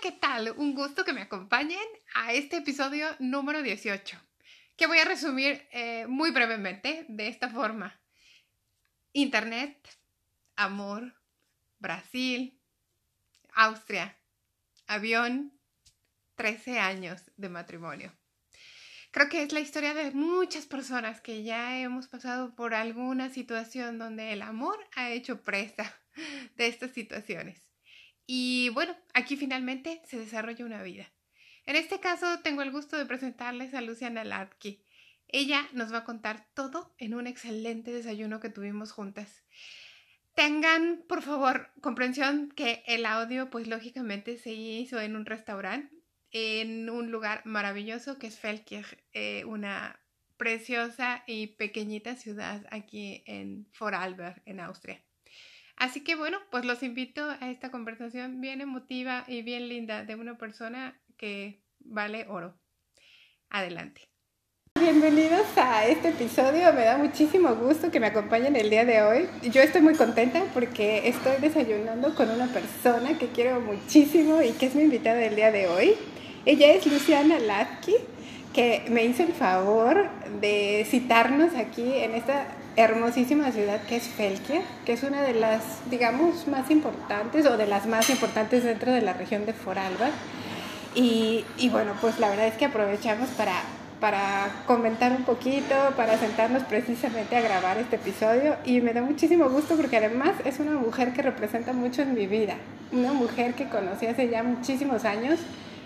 ¿Qué tal? Un gusto que me acompañen a este episodio número 18, que voy a resumir eh, muy brevemente de esta forma. Internet, amor, Brasil, Austria, avión, 13 años de matrimonio. Creo que es la historia de muchas personas que ya hemos pasado por alguna situación donde el amor ha hecho presa de estas situaciones. Y bueno, aquí finalmente se desarrolla una vida. En este caso tengo el gusto de presentarles a Luciana Latke. Ella nos va a contar todo en un excelente desayuno que tuvimos juntas. Tengan, por favor, comprensión que el audio, pues lógicamente se hizo en un restaurante, en un lugar maravilloso que es Felkirch, eh, una preciosa y pequeñita ciudad aquí en Vorarlberg, en Austria. Así que bueno, pues los invito a esta conversación bien emotiva y bien linda de una persona que vale oro. Adelante. Bienvenidos a este episodio, me da muchísimo gusto que me acompañen el día de hoy. Yo estoy muy contenta porque estoy desayunando con una persona que quiero muchísimo y que es mi invitada del día de hoy. Ella es Luciana Latki, que me hizo el favor de citarnos aquí en esta hermosísima ciudad que es Felkir, que es una de las, digamos, más importantes o de las más importantes dentro de la región de Foralba. Y, y bueno, pues la verdad es que aprovechamos para, para comentar un poquito, para sentarnos precisamente a grabar este episodio. Y me da muchísimo gusto porque además es una mujer que representa mucho en mi vida, una mujer que conocí hace ya muchísimos años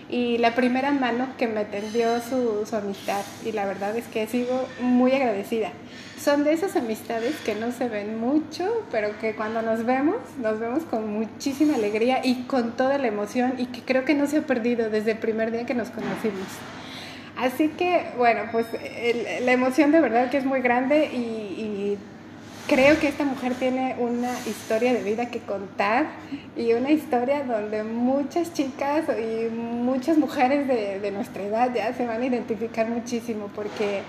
y la primera mano que me tendió su, su, amistad y la verdad es que sigo muy agradecida. Son de esas amistades que no se ven mucho, pero que cuando nos vemos, nos vemos con muchísima alegría y con toda la emoción y que creo que no se ha perdido desde el primer día que nos conocimos. Así que, bueno, pues la emoción de verdad que es muy grande y, y creo que esta mujer tiene una historia de vida que contar y una historia donde muchas chicas y muchas mujeres de, nuestra edad ya se van a identificar muchísimo porque,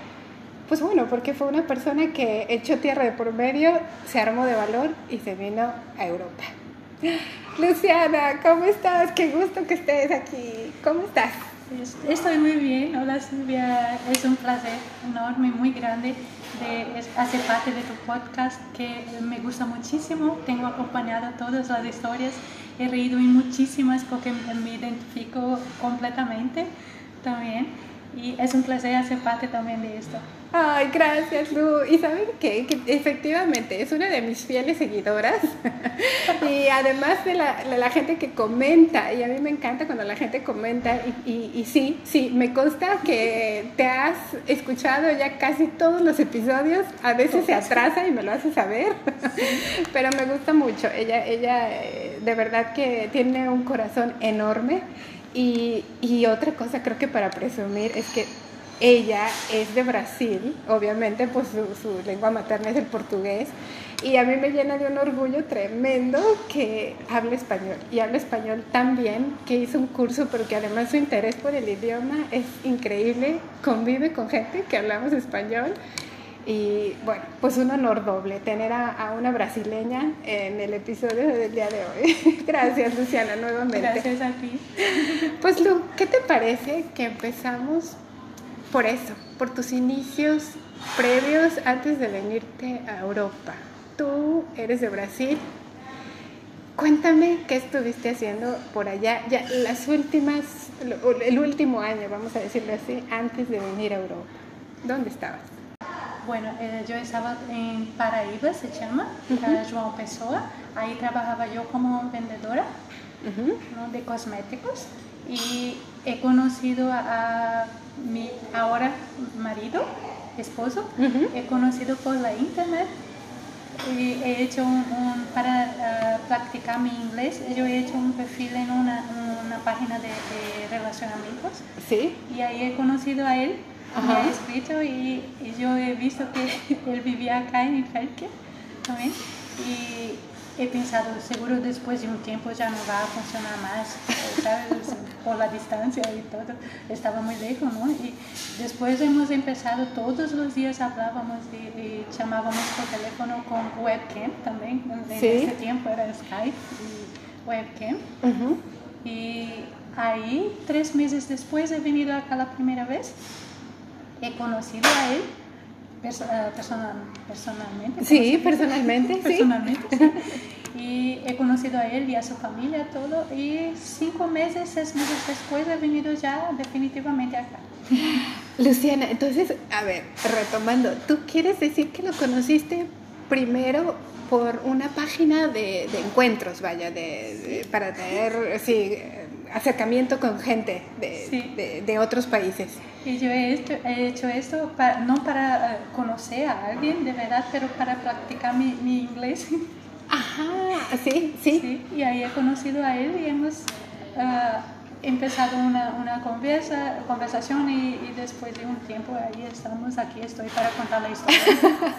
pues bueno, porque fue una persona que echó tierra de por medio, se armó de valor y se vino a Europa. Luciana, ¿cómo estás? Qué gusto que estés aquí. ¿Cómo estás? Estoy muy bien. Hola Silvia, es un placer enorme, muy grande de hacer parte de tu podcast que me gusta muchísimo. Tengo acompañado todas las historias, he reído en muchísimas porque me identifico completamente también y es un placer hacer parte también de esto. Ay, gracias, Lu. Y saben qué? que efectivamente es una de mis fieles seguidoras. y además de la, la, gente que comenta, y a mí me encanta cuando la gente comenta, y, y, sí, sí, me consta que te has escuchado ya casi todos los episodios. A veces se atrasa y me lo hace saber, pero me gusta mucho. Ella, ella eh, de verdad que tiene un corazón enorme. Y, y otra cosa creo que para presumir es que ella es de Brasil, obviamente, pues su, lengua materna es el portugués, y a mí me llena de un orgullo tremendo que hable español, y habla español tan bien, que hizo un curso, pero que además su interés por el idioma es increíble, convive con gente que hablamos español, y bueno, pues un honor doble tener a, a, una brasileña en el episodio del día de hoy. Gracias, Luciana, nuevamente. Gracias a ti. Pues Lu, ¿qué te parece que empezamos por eso, por tus inicios previos antes de venirte a Europa. Tú eres de Brasil. Cuéntame qué estuviste haciendo por allá, ya las últimas, el último año, vamos a decirlo así, antes de venir a Europa. ¿Dónde estabas? Bueno, eh, yo estaba en Paraíba, se llama, uh -huh. João Pessoa. Ahí trabajaba yo como vendedora uh -huh. ¿no? de cosméticos y he conocido a, a mi ahora marido, esposo, uh -huh. he conocido por la internet. Y he hecho un, un- para ah, practicar mi inglés, yo he hecho un perfil en una, una página de, de relacionamientos. Sí. y ahí he conocido a él, me ha escrito y, y yo he visto que él vivía acá en Felque también. Y he pensado, seguro después de un tiempo ya no va a funcionar más, ¿sabes? Por la distancia y todo, estaba muy lejos, ¿no? Y después hemos empezado, todos los días hablábamos y, y llamábamos por teléfono con webcam también, en Sí. ese tiempo era Skype y webcam. Ujú. Y ahí, tres meses después, he venido acá la primera vez. He conocido a él perso- eh, personal, personalmente. Sí, personalmente, sí. Y he conocido a él y a su familia, todo. Y cinco meses, seis meses después, he venido ya definitivamente acá. Luciana, entonces, a ver, retomando, ¿tú quieres decir que lo conociste primero por una página de, de encuentros, vaya, de, de- para tener sí, acercamiento con gente de, Sí. de- de otros países? Y yo he hecho, he hecho esto pa- no para eh, conocer a alguien de verdad, pero para practicar mi, mi inglés. Ajá, sí, sí. Sí, y ahí he conocido a él y hemos ah, empezado una, una conversa, conversación y, y después de un tiempo ahí estamos, aquí estoy para contar la historia.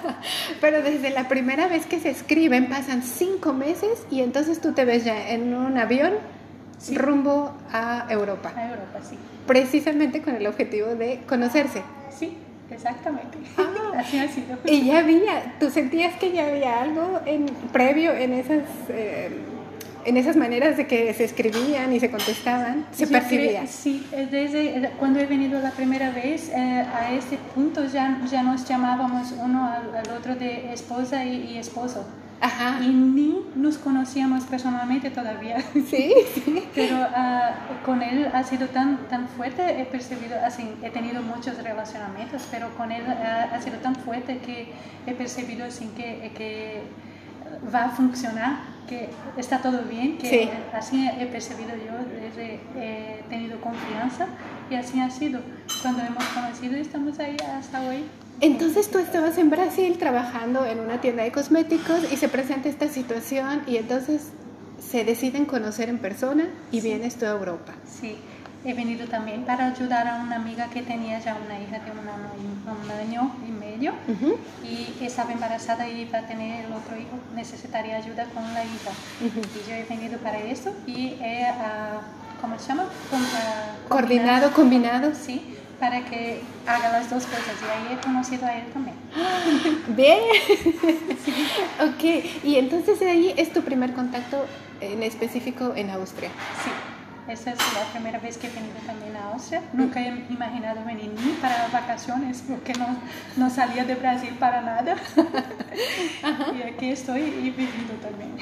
Pero desde la primera vez que se escriben pasan cinco meses y entonces tú te ves ya en un avión Sí. rumbo a Europa, A Europa, sí. precisamente con el objetivo de conocerse. Sí, exactamente. Ah. Así ha sido. Y ya había, tú sentías que ya había algo en, previo en esas, eh, en esas maneras de que se escribían y se contestaban, se Yo percibía. sí, desde eh, cuando he venido la primera vez eh, a este punto ya, ya nos llamábamos uno al, al otro de esposa y, y esposo. Ajá, Y ni nos conocíamos personalmente todavía. sí, sí. Pero ah, con él ha sido tan, tan fuerte, he percibido, así, he tenido muchos relacionamientos, pero con él ah, ha sido tan fuerte que he percibido así, que, que va a funcionar, que está todo bien, que Sí. así he percibido yo, desde, he tenido confianza y así ha sido. Cuando hemos conocido estamos ahí hasta hoy. Entonces tú estabas en Brasil trabajando en una tienda de cosméticos y se presenta esta situación y entonces se deciden conocer en persona y vienes tú a Europa. Sí, he venido también para ayudar a una amiga que tenía ya una hija de un año y, un año y medio Ujú, y estaba embarazada y iba a tener el otro hijo, necesitaría ayuda con la hija. ujú. Y yo he venido para eso y he, ah, ¿cómo se llama? Com- ah, Coordinado, combinado. Sí, para que haga las dos cosas y ahí he conocido a él también. Bien. ok, y entonces ahí es tu primer contacto en específico en Austria. Sí, esta es la primera vez que he venido también a Austria. Nunca he imaginado venir ni para vacaciones porque no, no salía de Brasil para nada. y aquí estoy y viviendo también.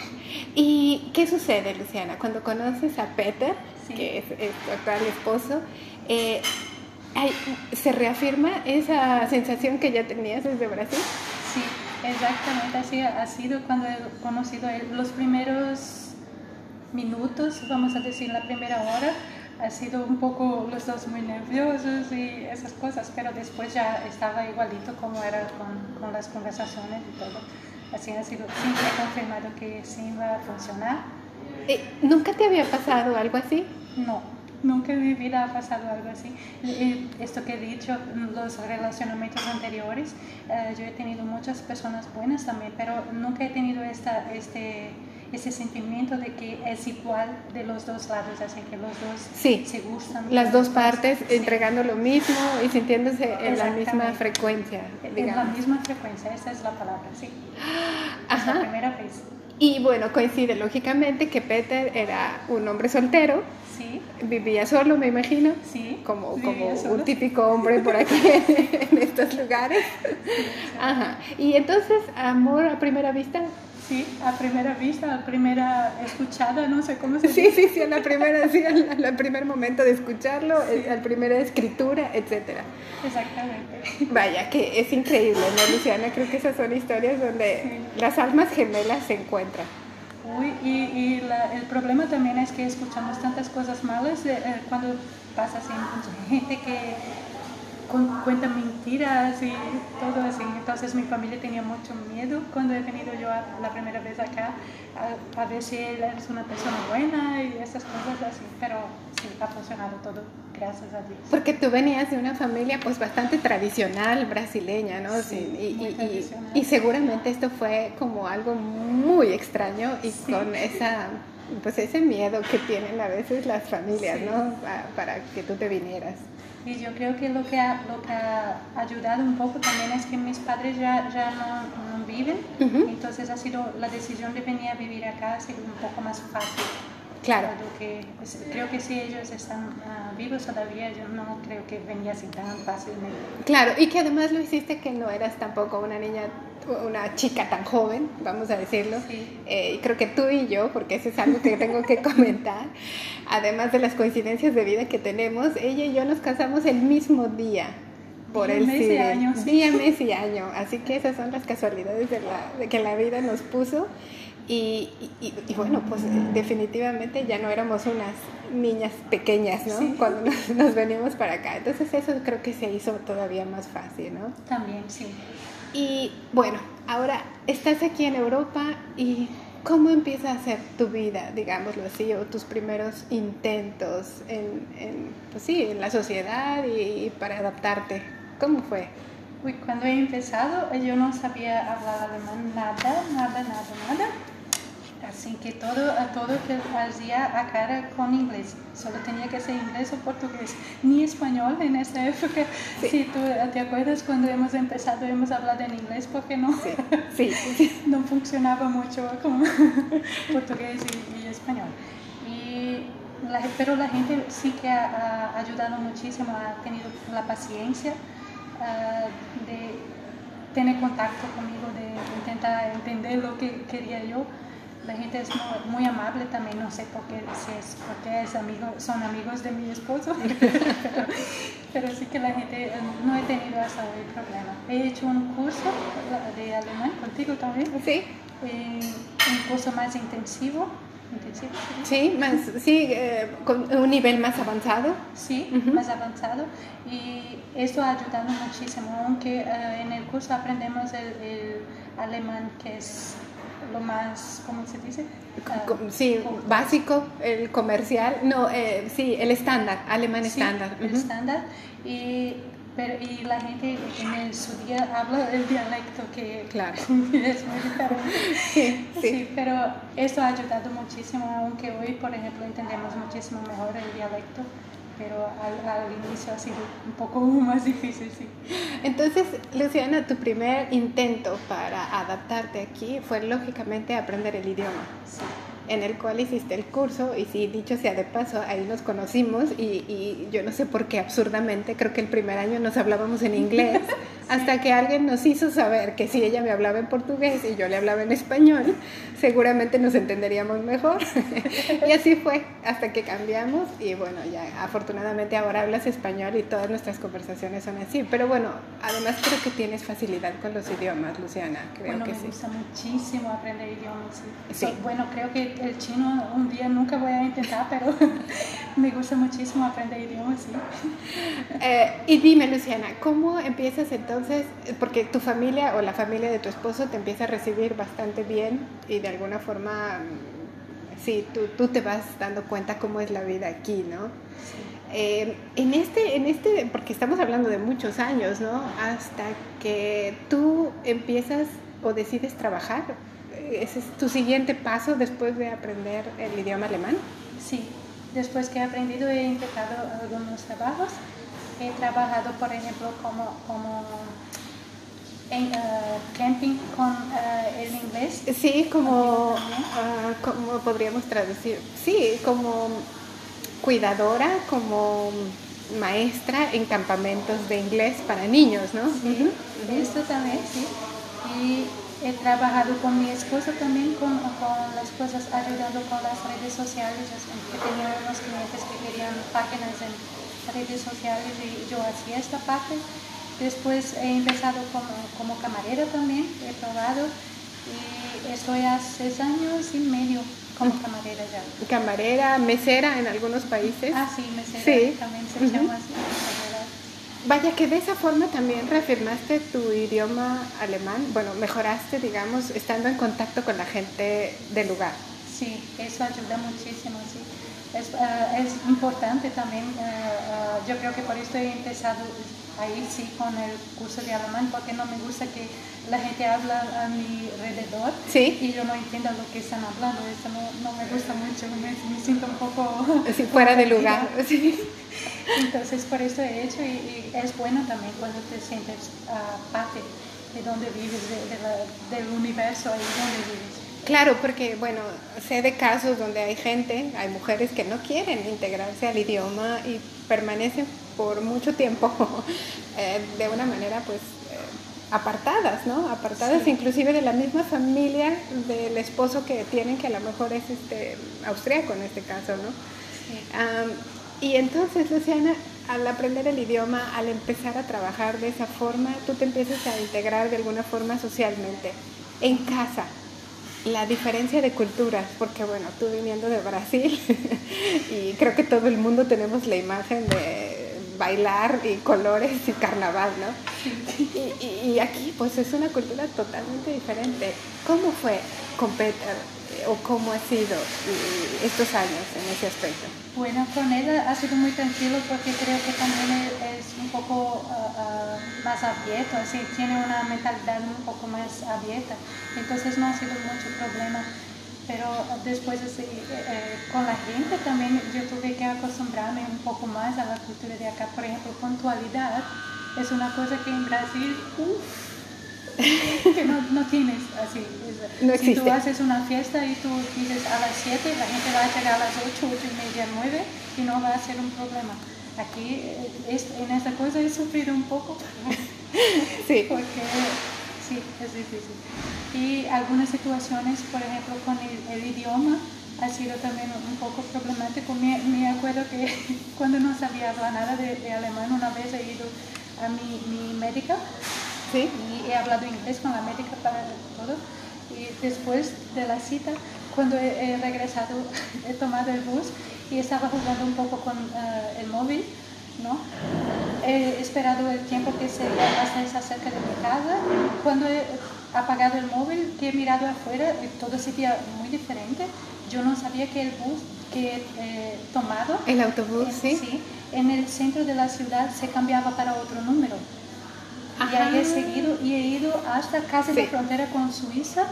¿Y qué sucede, Luciana, cuando conoces a Peter, Sí. que es, es tu actual esposo? eh, ay, ¿Se reafirma esa sensación que ya tenías desde Brasil? Sí, exactamente así ha sido cuando he conocido a él. Los primeros minutos, vamos a decir la primera hora, ha sido un poco los dos muy nerviosos y esas cosas, pero después ya estaba igualito como era con, con las conversaciones y todo. Así ha sido, sí, he confirmado que sí va a funcionar. Eh, ¿Nunca te había pasado algo así? No, nunca en mi vida ha pasado algo así. Esto que he dicho, los relacionamientos anteriores, eh, yo he tenido muchas personas buenas también, pero nunca he tenido esta, este, ese sentimiento de que es igual de los dos lados, así que los dos Sí. se gustan. Las dos partes sí, entregando lo mismo y sintiéndose en la misma frecuencia, En la digamos. misma frecuencia, esa es la palabra, sí. Es la Ajá. primera vez. Y bueno, coincide lógicamente que Peter era un hombre soltero, Sí, vivía solo, me imagino, sí. como, como un típico hombre por aquí en estos lugares. Ajá. Y entonces, amor a primera vista. Sí, a primera vista, a primera escuchada, no sé cómo se Sí, dice. sí, sí, a la primera, sí, al, al primer momento de escucharlo, a la primera escritura, etcétera. Exactamente. Vaya, que es increíble, ¿no, Luciana? Creo que esas son historias donde las almas gemelas se encuentran. Uy, y, y la- el problema también es que escuchamos tantas cosas malas eh, eh, cuando pasa así, gente que cuenta mentiras y todo así. Entonces mi familia tenía mucho miedo cuando he venido yo la primera vez acá a, ver si él es una persona buena y esas cosas así. Pero sí, ha funcionado todo, gracias a Dios. Porque tú venías de una familia pues bastante tradicional brasileña, ¿no? Sí, y, y, seguramente esto fue como algo muy extraño y con esa pues ese miedo que tienen a veces las familias, ¿no? Para que tú te vinieras. Y yo creo que lo que ha, lo que ha ayudado un poco también es que mis padres ya, ya no, no viven, entonces ha sido la decisión de venir a vivir acá ha sido un poco más fácil. Claro. Que, creo que si ellos están ah, vivos todavía, yo no creo que venía así tan fácilmente. Claro, y que además lo hiciste que no eras tampoco una niña una chica tan joven, vamos a decirlo. Eh, creo que tú y yo, porque eso es algo que tengo que comentar, además de las coincidencias de vida que tenemos, ella y yo nos casamos el mismo día. Por el mes y año. Día, mes y año. Así que esas son las casualidades de, la, de que la vida nos puso. Y, y, bueno, pues definitivamente ya no éramos unas niñas pequeñas, ¿no? Cuando nos, nos, venimos para acá. Entonces eso creo que se hizo todavía más fácil, ¿no? También, sí. Y bueno, ahora estás aquí en Europa y ¿cómo empieza a ser tu vida, digámoslo así, o tus primeros intentos en, en pues sí, en la sociedad y, para adaptarte? ¿Cómo fue? Uy, cuando he empezado yo no sabía hablar alemán nada, nada, nada, nada. Así que todo, todo que hacía acá era con inglés. Solo tenía que ser inglés o portugués, ni español en esa época. Si tú te acuerdas cuando hemos empezado, hemos hablado en inglés porque no, sí. sí. no funcionaba mucho como portugués y, español. Y pero la gente sí que ha, ayudado muchísimo, ha tenido la paciencia ah, de tener contacto conmigo, de intentar entender lo que quería yo la gente es muy, amable también, no sé por qué, si es porque es amigo, son amigos de mi esposo, pero, sí que la gente, eh, no he tenido hasta hoy problema. He hecho un curso de alemán contigo también. Sí. Eh, un curso más intensivo. intensivo sí, más, sí eh, con un nivel más avanzado. Sí, más avanzado. Y eso ha ayudado muchísimo, aunque en el curso aprendemos el alemán que es lo más, ¿cómo se dice? Uh, sí, básico, el comercial, no, eh, sí, el estándar, alemán estándar. El estándar. Y, pero, y la gente en su día habla el dialecto que claro. es muy diferente. sí, sí. sí, pero eso ha ayudado muchísimo, aunque hoy, por ejemplo, entendemos muchísimo mejor el dialecto pero al, inicio ha sido un poco más difícil, sí. Entonces, Luciana, tu primer intento para adaptarte aquí fue lógicamente aprender el idioma. Sí en el cual hiciste el curso y sí, dicho sea de paso, ahí nos conocimos y, y, yo no sé por qué absurdamente, creo que el primer año nos hablábamos en inglés hasta que alguien nos hizo saber que si ella me hablaba en portugués y yo le hablaba en español, seguramente nos entenderíamos mejor. y así fue hasta que cambiamos y bueno, ya afortunadamente ahora hablas español y todas nuestras conversaciones son así, pero bueno, además creo que tienes facilidad con los idiomas, Luciana, creo bueno, que me gusta muchísimo aprender idiomas. Sí. bueno, creo que el chino un día nunca voy a intentar, pero me gusta muchísimo aprender idiomas. ¿sí? Eh, y dime, Luciana, ¿cómo empiezas entonces? Porque tu familia o la familia de tu esposo te empieza a recibir bastante bien y de alguna forma, sí, tú, tú te vas dando cuenta cómo es la vida aquí, ¿no? Eh, en este, en este, porque estamos hablando de muchos años, ¿no? Hasta que tú empiezas o decides trabajar ¿Ese es tu siguiente paso después de aprender el idioma alemán? Sí, después que he aprendido he intentado algunos trabajos. He trabajado, por ejemplo, como, como en uh, camping con uh, el inglés. Sí, como, uh, como podríamos traducir. Sí, como cuidadora, como maestra en campamentos de inglés para niños, ¿no? Sí, esto también, sí. Y He trabajado con mi esposo también, con, con las cosas, ayudando con las redes sociales, que tenía unos clientes que querían páginas en redes sociales y yo hacía esta parte. Después he empezado como, como camarera también, he probado y estoy hace seis años y medio como camarera ya. Camarera, mesera en algunos países. Ah, sí, mesera también se llama así. vaya que de esa forma también reafirmaste tu idioma alemán, bueno, mejoraste, digamos, estando en contacto con la gente del lugar. Sí, eso ayuda muchísimo, sí. Es, uh, es importante también, uh, uh, yo creo que por esto he empezado ahí sí con el curso de alemán, porque no me gusta que la gente habla a mi alrededor ¿Sí? y yo no entiendo lo que están hablando, eso no, no me gusta mucho, me, me siento un poco... Fuera de lugar, sí. Entonces por eso he hecho y, y es bueno también cuando te sientes parte de donde vives, de, de la, del universo ahí donde vives. Claro, porque bueno, sé de casos donde hay gente, hay mujeres que no quieren integrarse al idioma y permanecen por mucho tiempo eh, de una manera pues eh, apartadas, ¿no? Apartadas Sí. inclusive de la misma familia del esposo que tienen, que a lo mejor es este austriaco en este caso, ¿no? Sí. Am, y entonces, Luciana, al aprender el idioma, al empezar a trabajar de esa forma, tú te empiezas a integrar de alguna forma socialmente. En casa, la diferencia de culturas, porque bueno, tú viniendo de Brasil, y creo que todo el mundo tenemos la imagen de bailar y colores y carnaval, ¿no? Y, aquí pues es una cultura totalmente diferente. ¿Cómo fue eh, o cómo ha sido eh, estos años en ese aspecto? Bueno, con él ha sido muy tranquilo porque creo que también es, es un poco ah, ah, más abierto, así tiene una mentalidad un poco más abierta. Entonces no ha sido mucho problema. Pero después así, eh, eh, con la gente también yo tuve que acostumbrarme un poco más a la cultura de acá. Por ejemplo, puntualidad es una cosa que en Brasil, uff, que no, no tienes así. Es- No si tú haces una fiesta y tú dices a las 7, la gente va a llegar a las 8, 8 y media, 9 y no va a ser un problema. Aquí eh, es- en esta cosa he sufrido un poco Sí, porque sí, es difícil. Y algunas situaciones, por ejemplo, con el, el idioma, ha sido también un poco problemático. Me, me acuerdo que cuando no sabía hablar nada de, de alemán, una vez he ido a mi, mi médica sí. y he hablado inglés con la médica para todo. Y después de la cita, cuando he, he regresado, he tomado el bus y estaba jugando un poco con eh, el móvil, ¿no? He esperado el tiempo que sería bastante cerca de mi casa. Cuando he apagado el móvil, que he mirado afuera, y todo se veía muy diferente. Yo no sabía que el bus que he tomado El autobús, en- sí. en el centro de la ciudad se cambiaba para otro número. Y ahí he seguido y he ido hasta casi la Sí. frontera con Suiza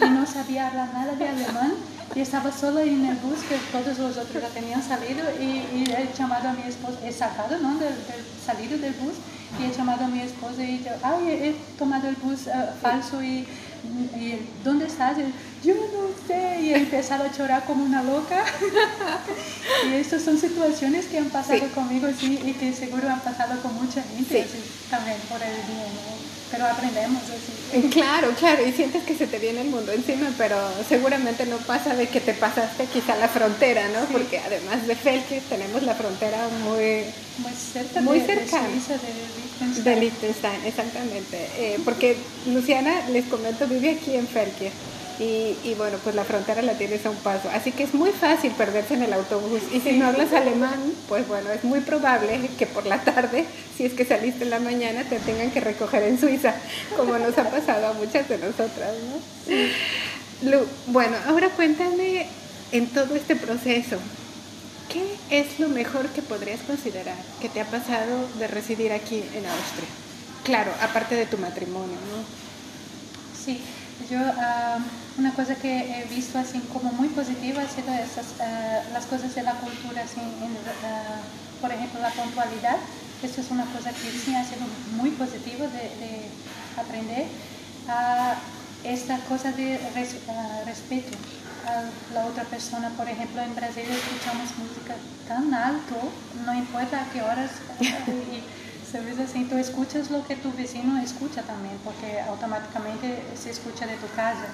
y no sabía hablar nada de alemán. Y estaba sola en el bus, que todos los otros ya tenían salido y, y he llamado a mi esposo, he sacado ¿no? del, del salido del bus y he llamado a mi esposo y yo, ay, he, he tomado el bus eh, falso y, ¿dónde estás? Y yo no sé, y he empezado a llorar como una loca. y estas son situaciones que han pasado Sí. conmigo sí, y que seguro han pasado con mucha gente Sí. así, también por el idioma, pero aprendemos así. Eh, Claro, claro, y sientes que se te viene el mundo encima, pero seguramente no pasa de que te pasaste quizá la frontera, ¿no? Sí. Porque además de Felke tenemos la frontera muy Muy cerca Muy de. Suiza, de Liechtenstein. de Liechtenstein, exactamente. Eh, porque Luciana, les comento, vive aquí en Felke. Y, bueno, pues la frontera la tienes a un paso. Así que es muy fácil perderse en el autobús. Y si no hablas alemán, pues bueno, es muy probable que por la tarde, si es que saliste en la mañana, te tengan que recoger en Suiza, como nos ha pasado a muchas de nosotras, ¿no? Lu, bueno, ahora cuéntame en todo este proceso, ¿qué es lo mejor que podrías considerar que te ha pasado de residir aquí en Austria? Claro, aparte de tu matrimonio, ¿no? Sí, yo ah, una cosa que he visto así como muy positiva ha sido esas, ah, las cosas de la cultura, así, en, ah, por ejemplo la puntualidad. Esto es una cosa que sí ha sido muy positivo de, de aprender. Esta cosa de res- respeto a la otra persona. Por ejemplo, en Brasil escuchamos música tan alto, no importa a qué horas. y, ¿Sabes? Así, tú escuchas lo que tu vecino escucha también, porque automáticamente se escucha de tu casa.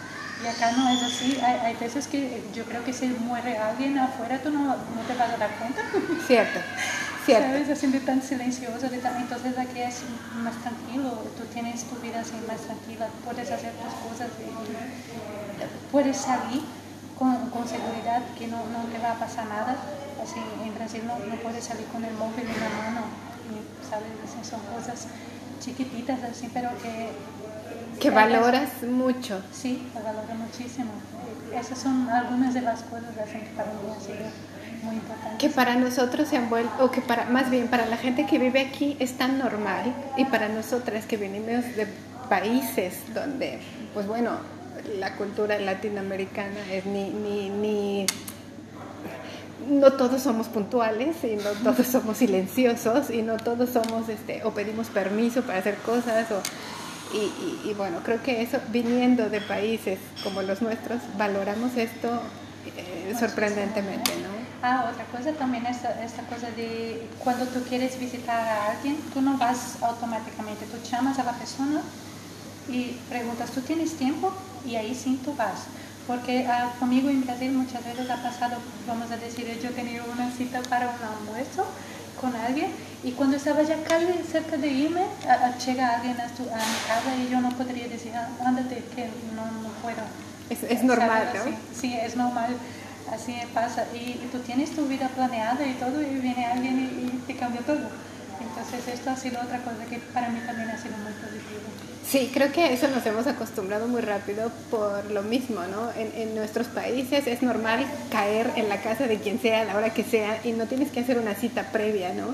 Y acá no es así. Hay, hay veces que yo creo que si muere alguien afuera, tú no, no te vas a dar cuenta. Cierto, cierto. ¿Sabes? Así de tan silencioso, de tan- entonces aquí es más tranquilo, tú tienes tu vida así más tranquila, puedes hacer tus cosas, y puedes salir con, con seguridad que no, no te va a pasar nada. Así en Brasil no, no puedes salir con el móvil en la mano ¿sabes? son cosas chiquititas así, pero que... Que valoras mucho. Sí, lo valoro muchísimo. Esas son algunas de las cosas así que para mí ha sido muy importante. Que para nosotros se han vuelto, o que para, más bien para la gente que vive aquí es tan normal y para nosotras que venimos de países donde, pues bueno, la cultura latinoamericana es ni, ni, ni no todos somos puntuales y no todos somos silenciosos y no todos somos este o pedimos permiso para hacer cosas o y, bueno creo que eso viniendo de países como los nuestros valoramos esto eh, sorprendentemente no ah otra cosa también es esta cosa de cuando tú quieres visitar a alguien tú no vas automáticamente tú llamas a la persona y preguntas tú tienes tiempo y ahí sí tú vas porque ah, conmigo en Brasil muchas veces ha pasado, vamos a decir, yo tenía una cita para un almuerzo con alguien y cuando estaba ya casi cerca de irme, llega alguien a, mi casa y yo no podría decir, ah, ándate, que no, no puedo. Es, es normal, ¿no? Sí, es normal, así pasa. Y, tú tienes tu vida planeada y todo y viene alguien y, y te cambia todo. Entonces esto ha sido otra cosa que para mí también ha sido muy positivo. Sí, creo que eso nos hemos acostumbrado muy rápido por lo mismo, ¿no? En, nuestros países es normal caer en la casa de quien sea a la hora que sea y no tienes que hacer una cita previa, ¿no?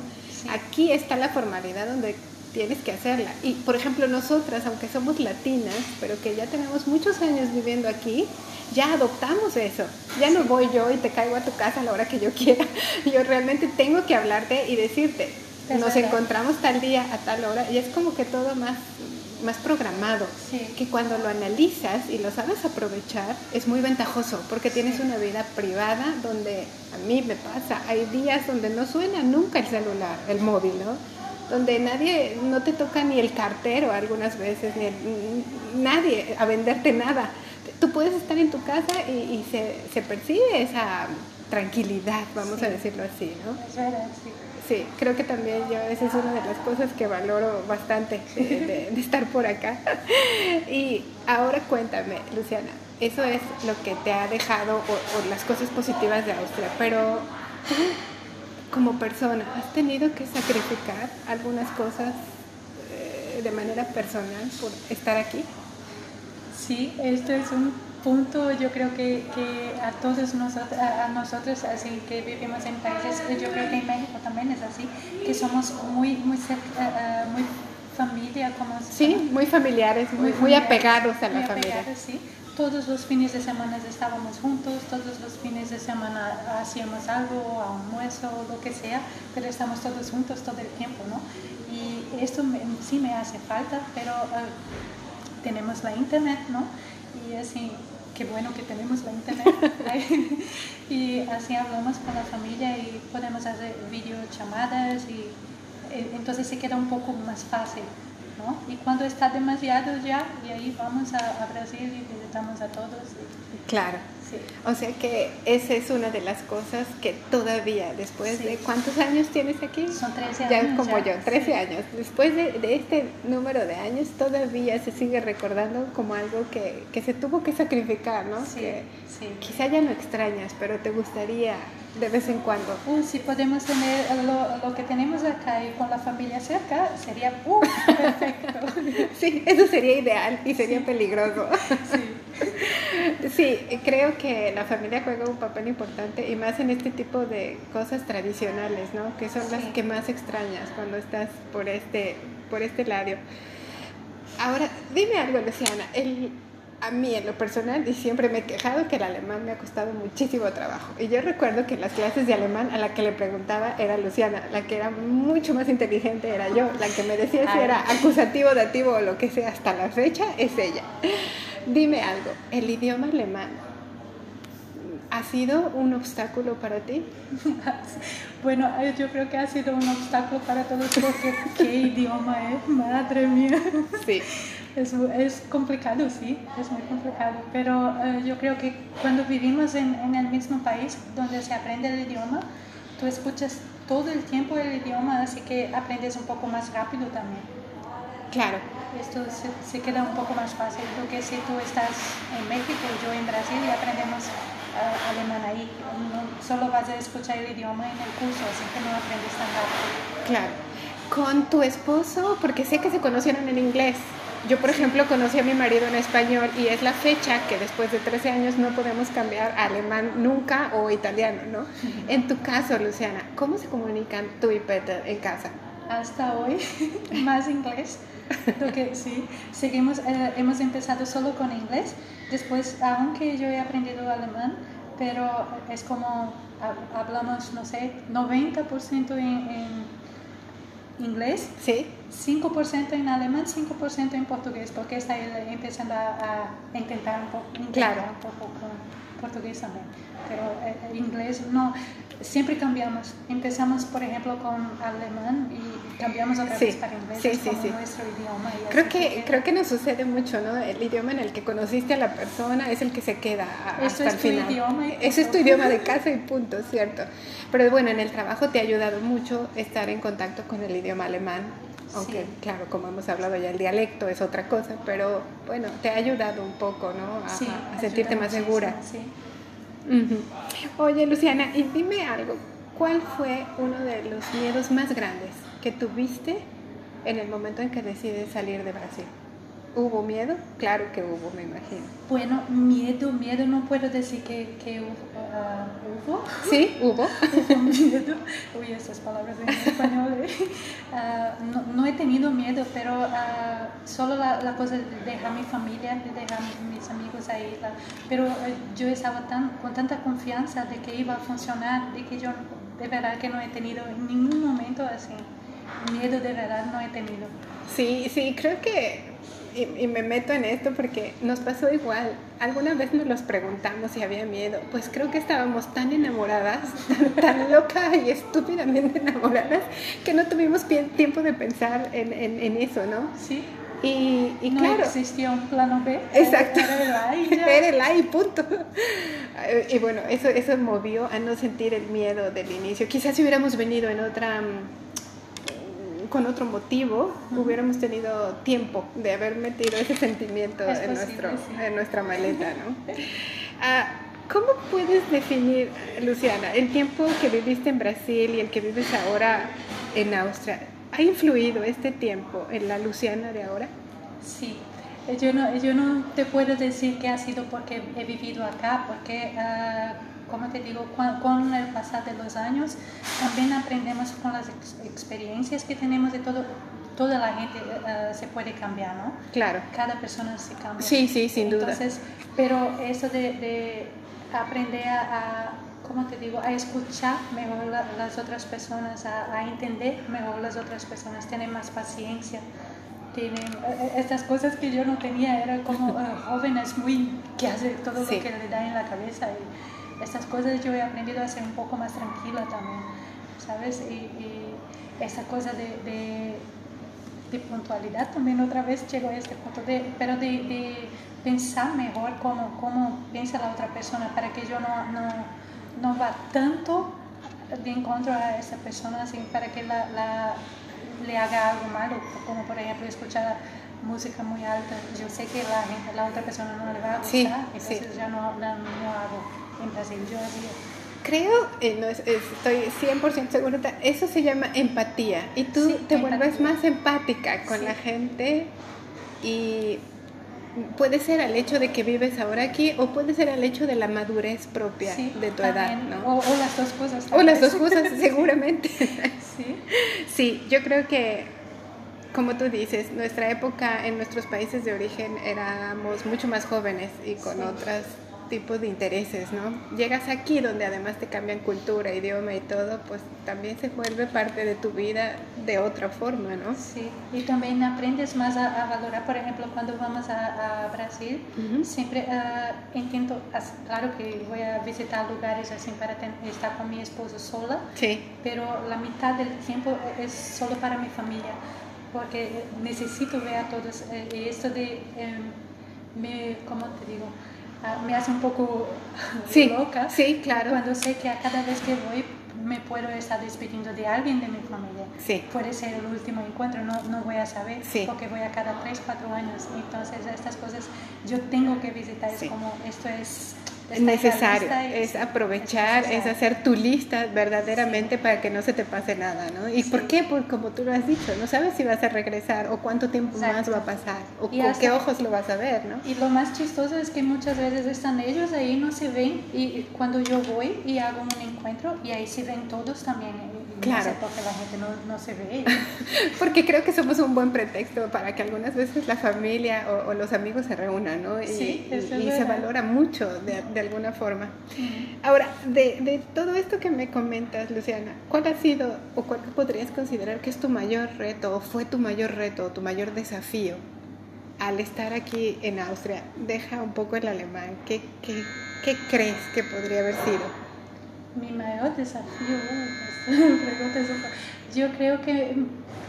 Aquí está la formalidad donde tienes que hacerla. Y, por ejemplo, nosotras, aunque somos latinas, pero que ya tenemos muchos años viviendo aquí, ya adoptamos eso. Ya no voy yo y te caigo a tu casa a la hora que yo quiera. Yo realmente tengo que hablarte y decirte, nos encontramos tal día a tal hora y es como que todo más más programado, que cuando lo analizas y lo sabes aprovechar es muy ventajoso porque tienes una vida privada donde a mí me pasa, hay días donde no suena nunca el celular, el móvil, ¿no? Donde nadie, no te toca ni el cartero algunas veces, ni nadie a venderte nada. Tú puedes estar en tu casa y, se, se, percibe esa tranquilidad, vamos a decirlo así, ¿no? Es verdad, sí. Sí, creo que también yo esa es una de las cosas que valoro bastante de, estar por acá. Y ahora cuéntame, Luciana, eso es lo que te ha dejado o, las cosas positivas de Austria, pero tú como persona has tenido que sacrificar algunas cosas eh, de manera personal por estar aquí. Sí, esto es un punto yo creo que, que a todos nosotros, a, nosotros, así que vivimos en países, yo creo que en México también es así, que somos muy, muy, eh, muy familia, como Sí, muy familiares, muy, muy, apegados a la familia. sí. Todos los fines de semana estábamos juntos, todos los fines de semana hacíamos algo, almuerzo, lo que sea, pero estamos todos juntos todo el tiempo, ¿no? Y esto sí me hace falta, pero eh, tenemos la internet, ¿no? Y así qué bueno que tenemos la internet. y así hablamos con la familia y podemos hacer videollamadas y eh, entonces se queda un poco más fácil. ¿no? Y cuando está demasiado ya, y ahí vamos a Brasil y visitamos a todos. Claro. O sea que esa es una de las cosas que todavía, después de cuántos años tienes aquí? Son 13 años. Ya como yo, 13 años. Después de, este número de años, todavía se sigue recordando como algo que, que se tuvo que sacrificar, ¿no? Sí, que Quizá ya no extrañas, pero te gustaría de vez en cuando. Uh, si podemos tener lo, lo, que tenemos acá y con la familia cerca, sería uh, perfecto. sí, eso sería ideal y sería peligroso. sí. Sí, creo que la familia juega un papel importante y más en este tipo de cosas tradicionales, ¿no? Que son las que más extrañas cuando estás por este, por este lado. Ahora, dime algo, Luciana. El, a mí en lo personal y siempre me he quejado que el alemán me ha costado muchísimo trabajo. Y yo recuerdo que en las clases de alemán a la que le preguntaba era Luciana, la que era mucho más inteligente era yo, la que me decía si era acusativo, dativo o lo que sea hasta la fecha es ella. Dime algo, ¿el idioma alemán ha sido un obstáculo para ti? bueno, eh, yo creo que ha sido un obstáculo para todos porque ¿qué idioma es? Madre mía. Sí. Es, es, complicado, sí, es muy complicado, pero eh, yo creo que cuando vivimos en, en, el mismo país donde se aprende el idioma, tú escuchas todo el tiempo el idioma, así que aprendes un poco más rápido también. Claro. Esto se, se queda un poco más fácil, porque si tú estás en México y yo en Brasil y aprendemos uh, alemán ahí, no, solo vas a escuchar el idioma en el curso, así que no aprendes tan rápido. Claro. con tu esposo, porque sé que se conocieron en inglés. Yo, por ejemplo, conocí a mi marido en español y es la fecha que después de 13 años no podemos cambiar a alemán nunca o italiano, ¿no? En tu caso, Luciana, ¿cómo se comunican tú y Peter en casa? Hasta hoy, más inglés. Porque sí, seguimos, eh, hemos empezado solo con inglés. Después, aunque yo he aprendido alemán, pero es como hablamos, no sé, 90% en, en inglés. Sí 5% en alemán, 5% en portugués, porque está empezando a, a intentar un poco, claro. un poco con portugués también. Pero eh, inglés no, siempre cambiamos. Empezamos, por ejemplo, con alemán y cambiamos otra vez para inglés, sí, sí, como sí. nuestro idioma. y Creo que, creo que nos sucede mucho, ¿no? El idioma en el que conociste a la persona es el que se queda a- Eso hasta es el tu final. idioma y Ese es tu idioma de casa y punto, ¿cierto? Pero bueno, en el trabajo te ha ayudado mucho estar en contacto con el idioma alemán. Aunque, Sí. claro, como hemos hablado ya, el dialecto es otra cosa, pero bueno, te ha ayudado un poco, ¿no? A, Sí, a sentirte más segura. muchísimo, Oye, Luciana, y dime algo. ¿Cuál fue uno de los miedos más grandes que tuviste en el momento en que decides salir de Brasil? ¿Hubo miedo? Claro que hubo, me imagino. Bueno, miedo, miedo no puedo decir que, que hubo. ah, hubo. ¿Sí? ¿Hubo? Hubo miedo. Uy, estas palabras en español. ¿eh? Ah, no, no he tenido miedo, pero ah, solo la, la cosa de dejar mi familia, de dejar mis amigos ahí. la- pero eh, yo estaba tan, con tanta confianza de que iba a funcionar, de que yo de verdad que no he tenido en ningún momento así. Miedo de verdad no he tenido. Sí, sí, creo que, y, y me meto en esto porque nos pasó igual. Alguna vez nos los preguntamos si había miedo. Pues creo que estábamos tan enamoradas, tan, tan loca y estúpidamente enamoradas, que no tuvimos tiempo de pensar en, en, en eso, ¿no? Sí, Y, y no claro, existía un plano B. Exacto. Era el A y ya. era el ay, punto. Y bueno, eso, eso movió a no sentir el miedo del inicio. Quizás si hubiéramos venido en otra, mm, con otro motivo, hubiéramos tenido tiempo de haber metido ese sentimiento Es en, posible, nuestro, sí. en nuestra maleta, ¿no? Ah, ¿Cómo puedes definir, Luciana, el tiempo que viviste en Brasil y el que vives ahora en Austria? ¿Ha influido este tiempo en la Luciana de ahora? Sí, eh, yo no, yo no te puedo decir que ha sido porque he vivido acá, porque, ah, como te digo, con, con el pasar de los años también aprendemos con las ex- experiencias que tenemos de todo, toda la gente ah, se puede cambiar, ¿no? Claro. Cada persona se cambia. Sí, sí, sin duda. Entonces, pero eso de, de aprender a, ¿cómo te digo?, a escuchar mejor la- las otras personas, a, a entender mejor las otras personas, tener más paciencia. Tienen eh, estas cosas que yo no tenía, era como eh, jóvenes muy que hace todo Sí. lo que le da en la cabeza y estas cosas yo he aprendido a ser un poco más tranquila también, ¿sabes? Y, y esa cosa de, de de puntualidad también otra vez llegó a este punto, de, pero de, de pensar mejor cómo, cómo piensa la otra persona para que yo no, no, no va tanto de encuentro a esa persona así, para que la, la- le haga algo malo, como por ejemplo escuchar música muy alta. Yo sé que la, gente, la otra persona no le va a gustar, Sí, entonces sí. ya no, no, no hago en. Creo, eh, no, es- es- estoy 100% segura, eso se llama empatía. Y tú Sí, te vuelves más empática con Sí. la gente y puede ser al hecho de que vives ahora aquí o puede ser al hecho de la madurez propia Sí, de tu edad, también, ¿no? O, o las dos cosas. O las dos cosas, seguramente. sí. Sí, yo creo que, como tú dices, nuestra época en nuestros países de origen éramos mucho más jóvenes y con Sí. otros tipos de intereses, ¿no? Llegas aquí donde además te cambian cultura, idioma y todo, pues también se vuelve parte de tu vida de otra forma, ¿no? Sí, y también aprendes más a, a valorar, por ejemplo, cuando vamos a, a Brasil, siempre intento, as- claro que voy a visitar lugares así para ten- estar con mi esposo sola, Sí, pero la mitad del tiempo es solo para mi familia, porque necesito ver a todos. eh, Y esto de, eh, me, ¿cómo te digo? Ah, me hace un poco sí, loca sí, claro. cuando sé que a cada vez que voy me puedo estar despidiendo de alguien de mi familia. Sí. Puede ser el último encuentro, no, no voy a saber, Sí. porque voy a cada 3, 4 años. Entonces, estas cosas yo tengo que visitar. Es como, esto es necesario, es aprovechar, es, hacer tu lista verdaderamente para que no se te pase nada, ¿no? ¿Y por qué? Porque como tú lo has dicho, no sabes si vas a regresar o cuánto tiempo más va a pasar o con qué ojos lo vas a ver, ¿no? Y lo más chistoso es que muchas veces están ellos ahí, no se ven y cuando yo voy y hago un encuentro y ahí se ven todos también Claro. porque la gente no, se ve. porque creo que somos un buen pretexto para que algunas veces la familia o, los amigos se reúnan, ¿no? Y, sí, y, se valora mucho de, de alguna forma. Ahora, de, de, todo esto que me comentas, Luciana, ¿cuál ha sido o cuál podrías considerar que es tu mayor reto o fue tu mayor reto o tu mayor desafío al estar aquí en Austria? Deja un poco el alemán. ¿Qué, qué, qué crees que podría haber sido? Mi mayor desafío, yo creo que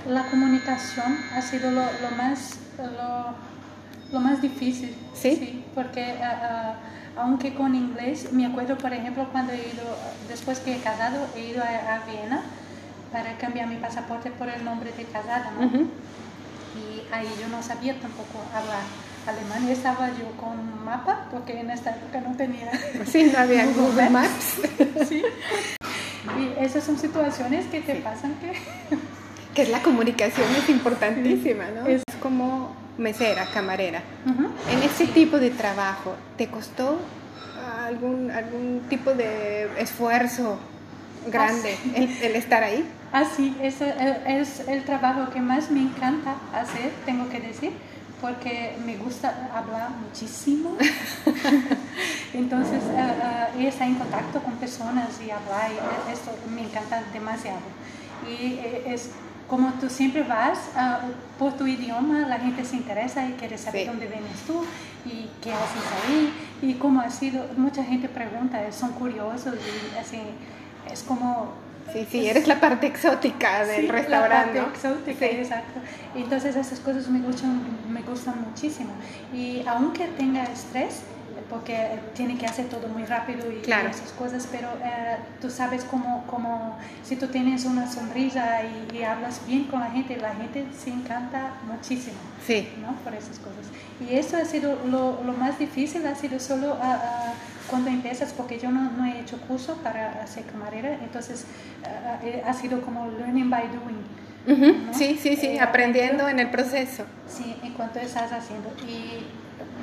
la comunicación ha sido lo, lo más, lo, lo, más difícil. Sí. porque aunque con inglés, me acuerdo, por ejemplo, cuando he ido, después que he casado, he ido a, Viena para cambiar mi pasaporte por el nombre de casada, ¿no? Y ahí yo no sabía tampoco hablar alemán y estaba yo con mapa, porque en esta época no tenía. Sí, no había Google, Maps. sí. Y esas son situaciones que te pasan que... que es la comunicación es importantísima, ¿no? Es como mesera, camarera. En ese tipo de trabajo, ¿te costó algún, algún tipo de esfuerzo grande ah, el, estar ahí? Ah, sí, es, es el trabajo que más me encanta hacer, tengo que decir porque me gusta hablar muchísimo. Entonces, uh, uh, estar en contacto con personas y hablar, y esto me encanta demasiado. Y eh, es como tú siempre vas por tu idioma, la gente se interesa y quiere saber dónde vienes tú y qué haces ahí y cómo ha sido. Mucha gente pregunta, son curiosos y así, es como Sí, sí, eres la parte exótica del restaurante. La parte exótica, exacto. Entonces esas cosas me gustan, me gustan muchísimo. Y aunque tenga estrés, porque tiene que hacer todo muy rápido y esas cosas, pero eh, tú sabes cómo, cómo, si tú tienes una sonrisa y, hablas bien con la gente, la gente se encanta muchísimo, sí. ¿no? Por esas cosas. Y eso ha sido lo, lo más difícil, ha sido solo ah, ah, cuando empiezas, porque yo no, no, he hecho curso para ser camarera, entonces eh, ha sido como learning by doing. Sí, sí, sí, eh, aprendiendo en el proceso. Sí, en cuanto estás haciendo. Y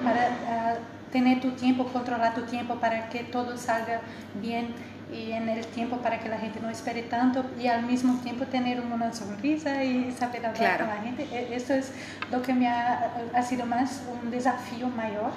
para tener tu tiempo, controlar tu tiempo para que todo salga bien y en el tiempo para que la gente no espere tanto y al mismo tiempo tener una sonrisa y saber hablar con la gente. E, eso es lo que me ha, ha sido más un desafío mayor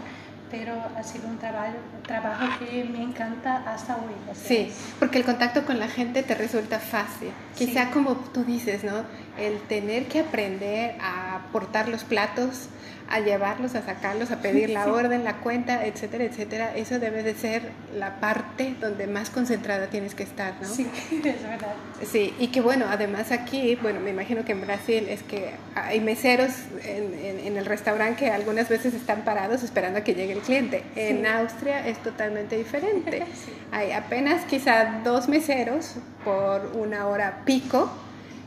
pero ha sido un trabajo, trabajo que me encanta hasta hoy. Sí, porque el contacto con la gente te resulta fácil. Quizá como tú dices, ¿no? El tener que aprender a portar los platos, a llevarlos, a sacarlos, a pedir la orden, la cuenta, etcétera, etcétera, eso debe de ser la parte donde más concentrada tienes que estar, ¿no? Sí, es verdad. Sí, y que bueno, además aquí, bueno, me imagino que en Brasil es que hay meseros en, en, el restaurante que algunas veces están parados esperando a que llegue el cliente. En Austria es totalmente diferente. Hay apenas quizá dos meseros por una hora pico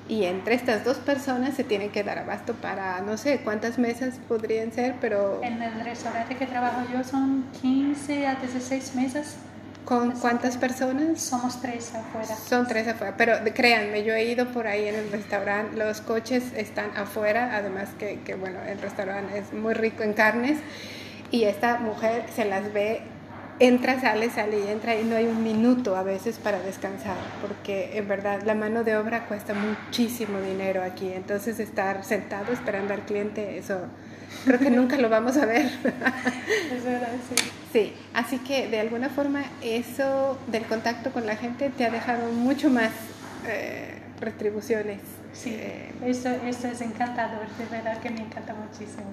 y entre estas dos personas se tienen que dar abasto para, no sé cuántas mesas podrían ser, pero... En el restaurante que trabajo yo son 15 a 16 mesas. ¿Con cuántas personas? Somos tres afuera. Son tres afuera, pero créanme, yo he ido por ahí en el restaurante, los coches están afuera, además que, que bueno, el restaurante es muy rico en carnes y esta mujer se las ve entra, sale, sale y entra y no hay un minuto a veces para descansar, porque en verdad la mano de obra cuesta muchísimo dinero aquí, entonces estar sentado esperando al cliente, eso creo que nunca lo vamos a ver. Es verdad, sí. Sí, así que de alguna forma eso del contacto con la gente te ha dejado mucho más eh, retribuciones. Sí, eh, eso, eso es encantador, de verdad que me encanta muchísimo.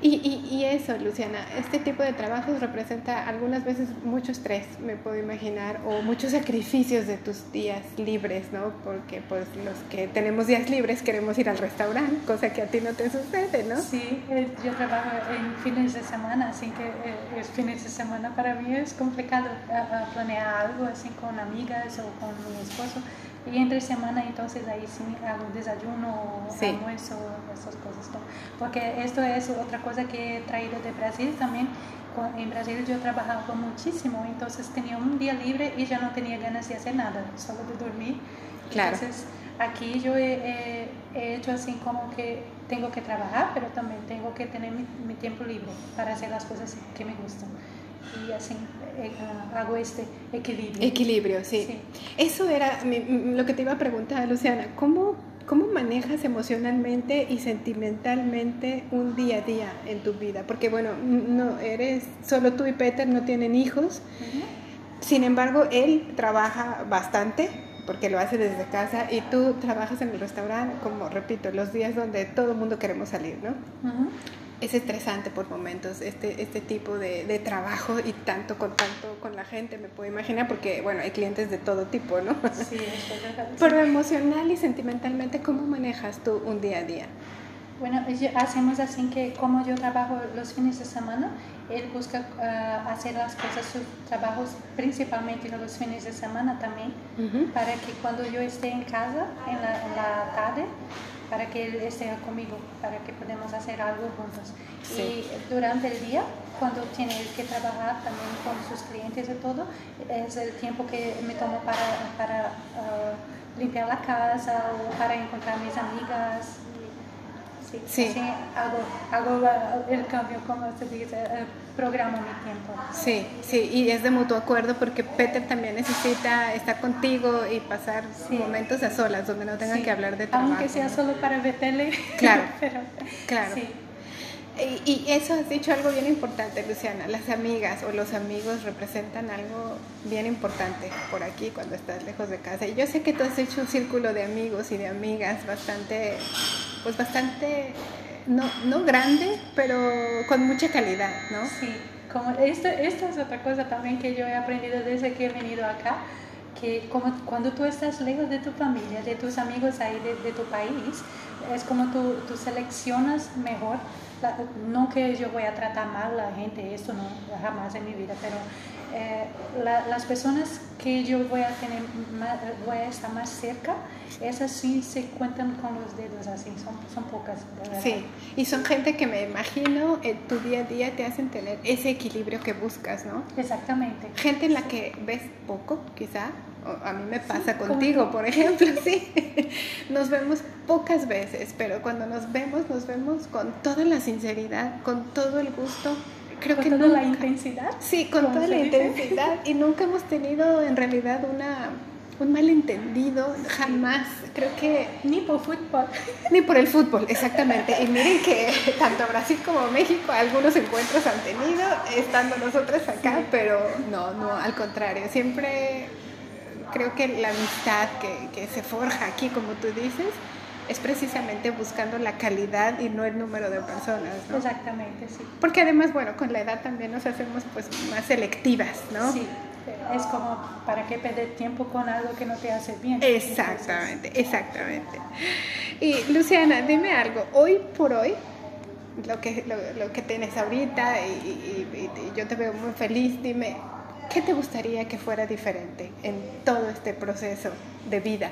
Y, y, y, eso, Luciana, este tipo de trabajos representa algunas veces mucho estrés, me puedo imaginar, o muchos sacrificios de tus días libres, ¿no? Porque pues los que tenemos días libres queremos ir al restaurante, cosa que a ti no te sucede, ¿no? Sí, eh, yo trabajo en fines de semana, así que eh, fines de semana para mí es complicado planear algo así con amigas o con mi esposo Y entre semana entonces ahí sí hago desayuno, almuerzo, esas cosas. Porque esto es otra cosa que he traído de Brasil también. En Brasil yo trabajaba muchísimo, entonces tenía un día libre y ya no tenía ganas de hacer nada, solo de dormir. Claro. Entonces aquí yo he, hecho así como que tengo que trabajar, pero también tengo que tener mi tiempo libre para hacer las cosas que me gustan y así eh, hago este equilibrio. Equilibrio, sí. Eso era lo que te iba a preguntar, Luciana. ¿Cómo, ¿Cómo manejas emocionalmente y sentimentalmente un día a día en tu vida? Porque, bueno, no eres solo tú y Peter no tienen hijos. Sin embargo, él trabaja bastante porque lo hace desde casa y tú trabajas en el restaurante, como repito, los días donde todo el mundo queremos salir, ¿no? Es estresante por momentos este, este tipo de, de, trabajo y tanto con tanto con la gente, me puedo imaginar, porque bueno, hay clientes de todo tipo, ¿no? Sí, Pero emocional y sentimentalmente, ¿cómo manejas tú un día a día? Bueno, hacemos así que como yo trabajo los fines de semana, él busca uh, hacer las cosas, sus trabajos principalmente los fines de semana también, para que cuando yo esté en casa en la, en la tarde, para que él esté conmigo, para que podamos hacer algo juntos. Y durante el día, cuando tiene que trabajar también con sus clientes y todo, es el tiempo que me tomo para, para uh, limpiar la casa o para encontrar mis amigas Sí, sí. hago, hago el cambio, como se dice, eh, programo mi tiempo. Sí, sí, y es de mutuo acuerdo porque Peter también necesita estar contigo y pasar momentos a solas donde no tengan que hablar de trabajo. Aunque sea solo para ver Claro, claro. Y, y, eso has dicho algo bien importante, Luciana. Las amigas o los amigos representan algo bien importante por aquí cuando estás lejos de casa. Y yo sé que tú has hecho un círculo de amigos y de amigas bastante pues bastante, no, no grande, pero con mucha calidad, ¿no? Sí, como esto, esta es otra cosa también que yo he aprendido desde que he venido acá, que como cuando tú estás lejos de tu familia, de tus amigos ahí, de, tu país, es como tú, tú seleccionas mejor no que yo voy a tratar mal a la gente, esto no, jamás en mi vida, pero eh, las personas que yo voy a tener, voy a estar más cerca, esas sí se cuentan con los dedos así, son, son pocas. Sí, y son gente que me imagino en tu día a día te hacen tener ese equilibrio que buscas, ¿no? Exactamente. Gente en la que ves poco, quizá, a mí me pasa contigo, por ejemplo, sí. Nos vemos pocas veces, pero cuando nos vemos, nos vemos con toda la sinceridad, con todo el gusto. Creo ¿Con que toda la intensidad? Sí, con toda la intensidad. Y nunca hemos tenido en realidad una un malentendido, jamás. Creo que. Ni por fútbol. Ni por el fútbol, exactamente. Y miren que tanto Brasil como México algunos encuentros han tenido, estando nosotros acá, pero no, no, al contrario. Siempre creo que la amistad que, que se forja aquí, como tú dices, es precisamente buscando la calidad y no el número de personas, ¿no? Exactamente, sí. Porque además, bueno, con la edad también nos hacemos pues más selectivas, ¿no? Sí, es como, ¿para qué perder tiempo con algo que no te hace bien? Exactamente, exactamente. Y Luciana, dime algo, hoy por hoy, lo que, lo, lo que tienes ahorita y, y yo te veo muy feliz, dime, ¿qué te gustaría que fuera diferente en todo este proceso de vida?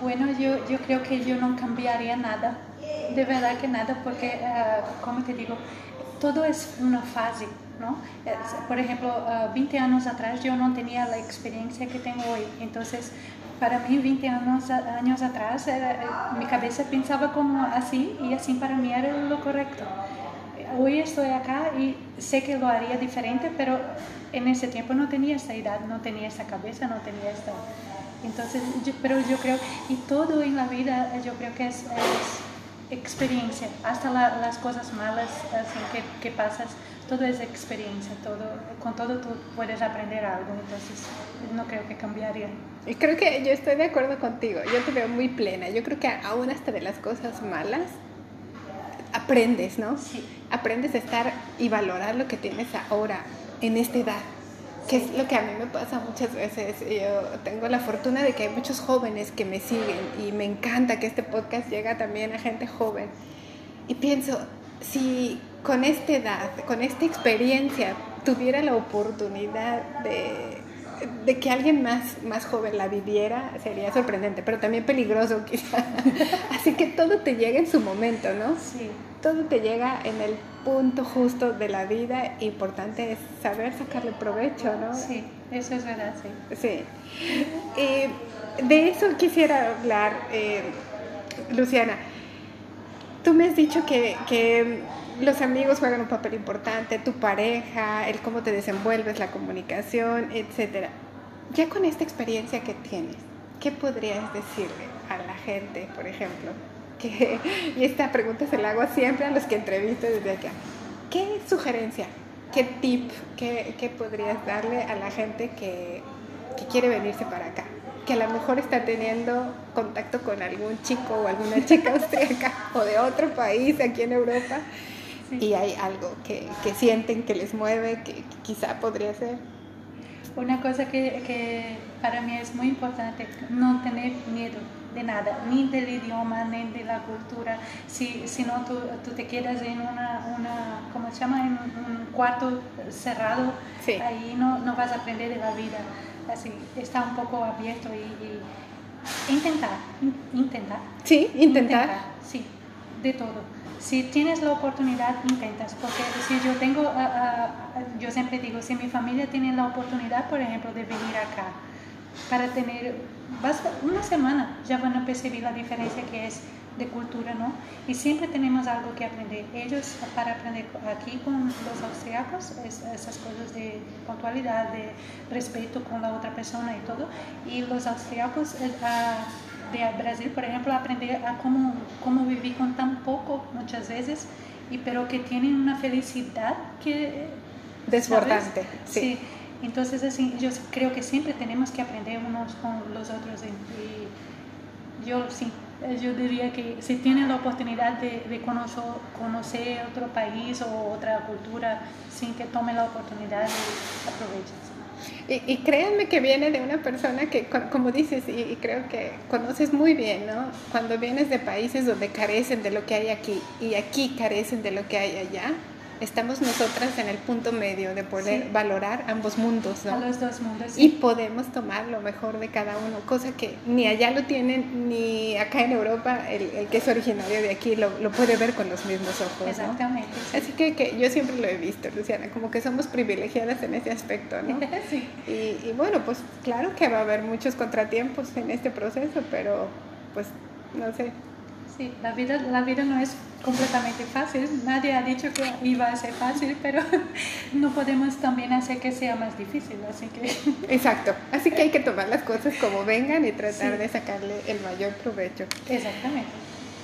Bueno, yo, yo creo que yo no cambiaría nada, de verdad que nada, porque, uh, como te digo, todo es una fase, ¿no? Por ejemplo, 20 años atrás yo no tenía la experiencia que tengo hoy, entonces para mí 20 años, años atrás mi cabeza pensaba como así y así para mí era lo correcto hoy estoy acá y sé que lo haría diferente, pero en ese tiempo no tenía esta edad, no tenía esta cabeza, no tenía esta... Entonces, pero yo creo, y todo en la vida yo creo que es, experiencia, hasta las cosas malas así que, que, pasas, todo es experiencia, todo, con todo tú puedes aprender algo, entonces no creo que cambiaría. Y creo que yo estoy de acuerdo contigo, yo te veo muy plena, yo creo que aún hasta de las cosas malas aprendes, ¿no? Sí. Aprendes a estar y valorar lo que tienes ahora, en esta edad, que es lo que a mí me pasa muchas veces. Yo tengo la fortuna de que hay muchos jóvenes que me siguen y me encanta que este podcast llega también a gente joven. Y pienso, si con esta edad, con esta experiencia, tuviera la oportunidad de de que alguien más, más joven la viviera sería sorprendente, pero también peligroso quizá. Así que todo te llega en su momento, ¿no? Sí. Todo te llega en el punto justo de la vida. Importante es saber sacarle provecho, ¿no? Sí, eso es verdad, sí. Sí. Eh, de eso quisiera hablar, eh, Luciana. Tú me has dicho que, que los amigos juegan un papel importante, tu pareja, el cómo te desenvuelves, la comunicación, etc. Ya con esta experiencia que tienes, ¿qué podrías decirle a la gente, por ejemplo? Y esta pregunta se la hago siempre a los que entrevisto desde acá. ¿Qué sugerencia, qué tip, qué, qué podrías darle a la gente que, que quiere venirse para acá? que a lo mejor está teniendo contacto con algún chico o alguna chica austríaca o de otro país aquí en Europa sí. y hay algo que, que, sienten que les mueve, que, que, quizá podría ser. Una cosa que, que para mí es muy importante, no tener miedo de nada, ni del idioma, ni de la cultura. Si, si no, tú, tú te quedas en una, una, ¿cómo se llama? En un, cuarto cerrado, sí. ahí no, no vas a aprender de la vida. Así, está un poco abierto y, y intentar, intentar. Sí, intentar. intentar. Sí, de todo si tienes la oportunidad, intentas, porque si yo tengo, uh, uh, yo siempre digo, si mi familia tiene la oportunidad, por ejemplo, de venir acá, para tener, basta una semana, ya van a percibir la diferencia que es de cultura, ¿no? Y siempre tenemos algo que aprender. Ellos, para aprender aquí con los austriacos, es, esas cosas de puntualidad, de respeto con la otra persona y todo, y los austriacos... Uh, de Brasil, por ejemplo, aprender a cómo, cómo vivir con tan poco muchas veces, y pero que tienen una felicidad que... Desbordante, sí. sí. Entonces, así, yo creo que siempre tenemos que aprender unos con los otros. Y yo sí, yo diría que si tienen la oportunidad de, de conocer, conocer otro país o otra cultura, sí que tomen la oportunidad y aprovechen. Y, créanme que viene de una persona que, como dices, y, y, creo que conoces muy bien, ¿no? Cuando vienes de países donde carecen de lo que hay aquí y aquí carecen de lo que hay allá, estamos nosotras en el punto medio de poder sí. valorar ambos mundos, ¿no? A los dos mundos. Sí. Y podemos tomar lo mejor de cada uno, cosa que ni allá lo tienen, ni acá en Europa, el, el que es originario de aquí lo, lo, puede ver con los mismos ojos. Exactamente. ¿no? Sí. Así que, que, yo siempre lo he visto, Luciana, como que somos privilegiadas en ese aspecto, ¿no? sí. Y, y bueno, pues claro que va a haber muchos contratiempos en este proceso, pero pues no sé, Sí, la vida, la vida no es completamente fácil. Nadie ha dicho que iba a ser fácil, pero no podemos también hacer que sea más difícil. Así que... Exacto. Así que hay que tomar las cosas como vengan y tratar sí. de sacarle el mayor provecho. Exactamente.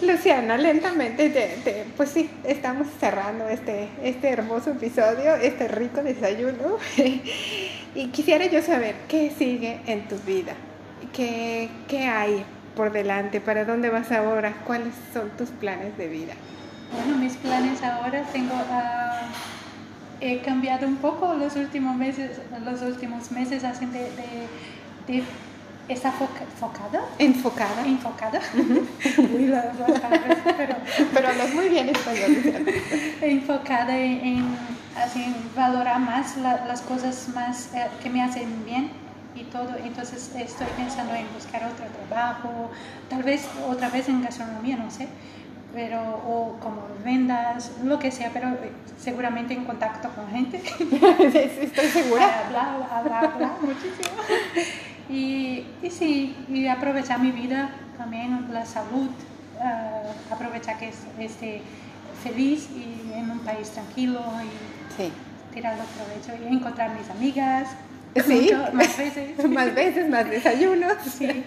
Luciana, lentamente, te, te, pues sí, estamos cerrando este, este hermoso episodio, este rico desayuno. y quisiera yo saber qué sigue en tu vida, qué, qué hay por delante? ¿Para dónde vas ahora? ¿Cuáles son tus planes de vida? Bueno, mis planes ahora tengo... Uh, he cambiado un poco los últimos meses, los últimos meses hacen de, de, de está foca, focada. Enfocada. Enfocada. Uh -huh. Uy, la, la, pero, pero hablas muy bien español. enfocada en, en así, valorar más la, las cosas más eh, que me hacen bien y todo. Entonces estoy pensando en buscar otro trabajo, tal vez otra vez en gastronomía, no sé, pero o como vendas, lo que sea, pero seguramente en contacto con gente. estoy segura. Hablar, hablar, hablar muchísimo. Y, y sí, y aprovechar mi vida también, la salud, uh, aprovechar que esté feliz y en un país tranquilo y sí. tirar provecho y encontrar mis amigas. Sí, más veces. más veces, más desayunos. Sí,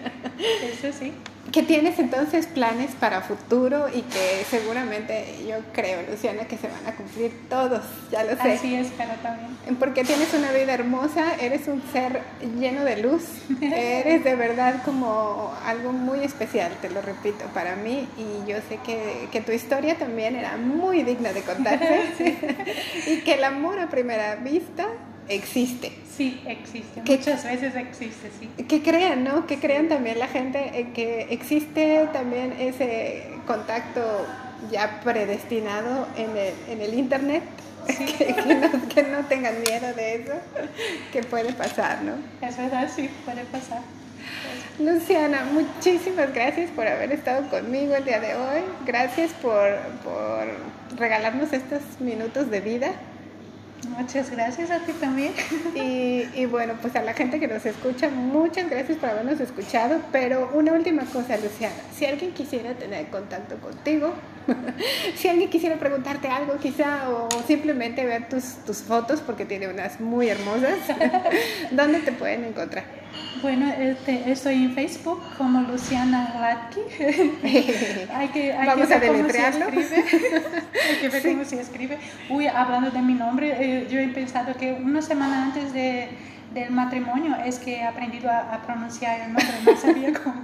eso sí. ¿Qué tienes entonces planes para futuro y que seguramente yo creo, Luciana, que se van a cumplir todos, ya lo sé. Así es, pero también. Porque tienes una vida hermosa, eres un ser lleno de luz, eres de verdad como algo muy especial, te lo repito, para mí y yo sé que, que tu historia también era muy digna de contarse sí. y que el amor a primera vista existe. Sí, existe. Que, Muchas veces existe, sí. Que crean, ¿no? Que crean también la gente en que existe también ese contacto ya predestinado en el, en el Internet Que, no, que, no, tengan miedo de eso, que puede pasar, ¿no? Es verdad, sí, puede pasar. Luciana, muchísimas gracias por haber estado conmigo el día de hoy. Gracias por, por regalarnos estos minutos de vida. Muchas gracias a ti también. Y, y, bueno, pues a la gente que nos escucha, muchas gracias por habernos escuchado. Pero una última cosa, Luciana, si alguien quisiera tener contacto contigo, si alguien quisiera preguntarte algo quizá o simplemente ver tus, tus fotos, porque tiene unas muy hermosas, ¿dónde te pueden encontrar? Bueno, este, estoy en Facebook como Luciana Radke. hay que, hay Vamos que ver a. Cómo se escribe. hay que ver cómo se escribe. Uy, hablando de mi nombre, eh, yo he pensado que una semana antes de del matrimonio es que he aprendido a, pronunciar el nombre, no sabía cómo.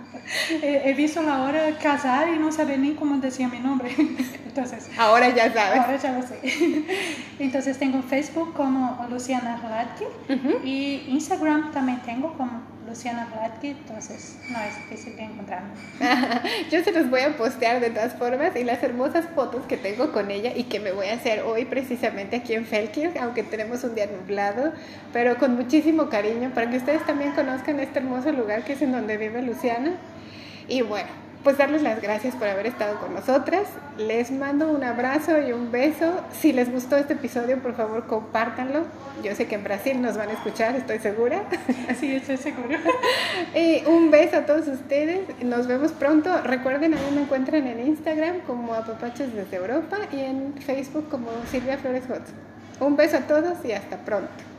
he, visto la hora casar y no sabía ni cómo decía mi nombre. Entonces, ahora ya sabes. Ahora ya lo sé. Entonces tengo Facebook como Luciana Hladky y Instagram también tengo como Luciana Hladky, entonces no es difícil de encontrarme. Yo se los voy a postear de todas formas y las hermosas fotos que tengo con ella y que me voy a hacer hoy precisamente aquí en Felkirk, aunque tenemos un día nublado, pero con muchísimo cariño para que ustedes también conozcan este hermoso lugar que es en donde vive Luciana. Y bueno, pues darles las gracias por haber estado con nosotras. Les mando un abrazo y un beso. Si les gustó este episodio, por favor, compártanlo. Yo sé que en Brasil nos van a escuchar, estoy segura. Sí, estoy segura. y un beso a todos ustedes. Nos vemos pronto. Recuerden, a mí me encuentran en Instagram como Apapachos desde Europa y en Facebook como Silvia Flores Hot. Un beso a todos y hasta pronto.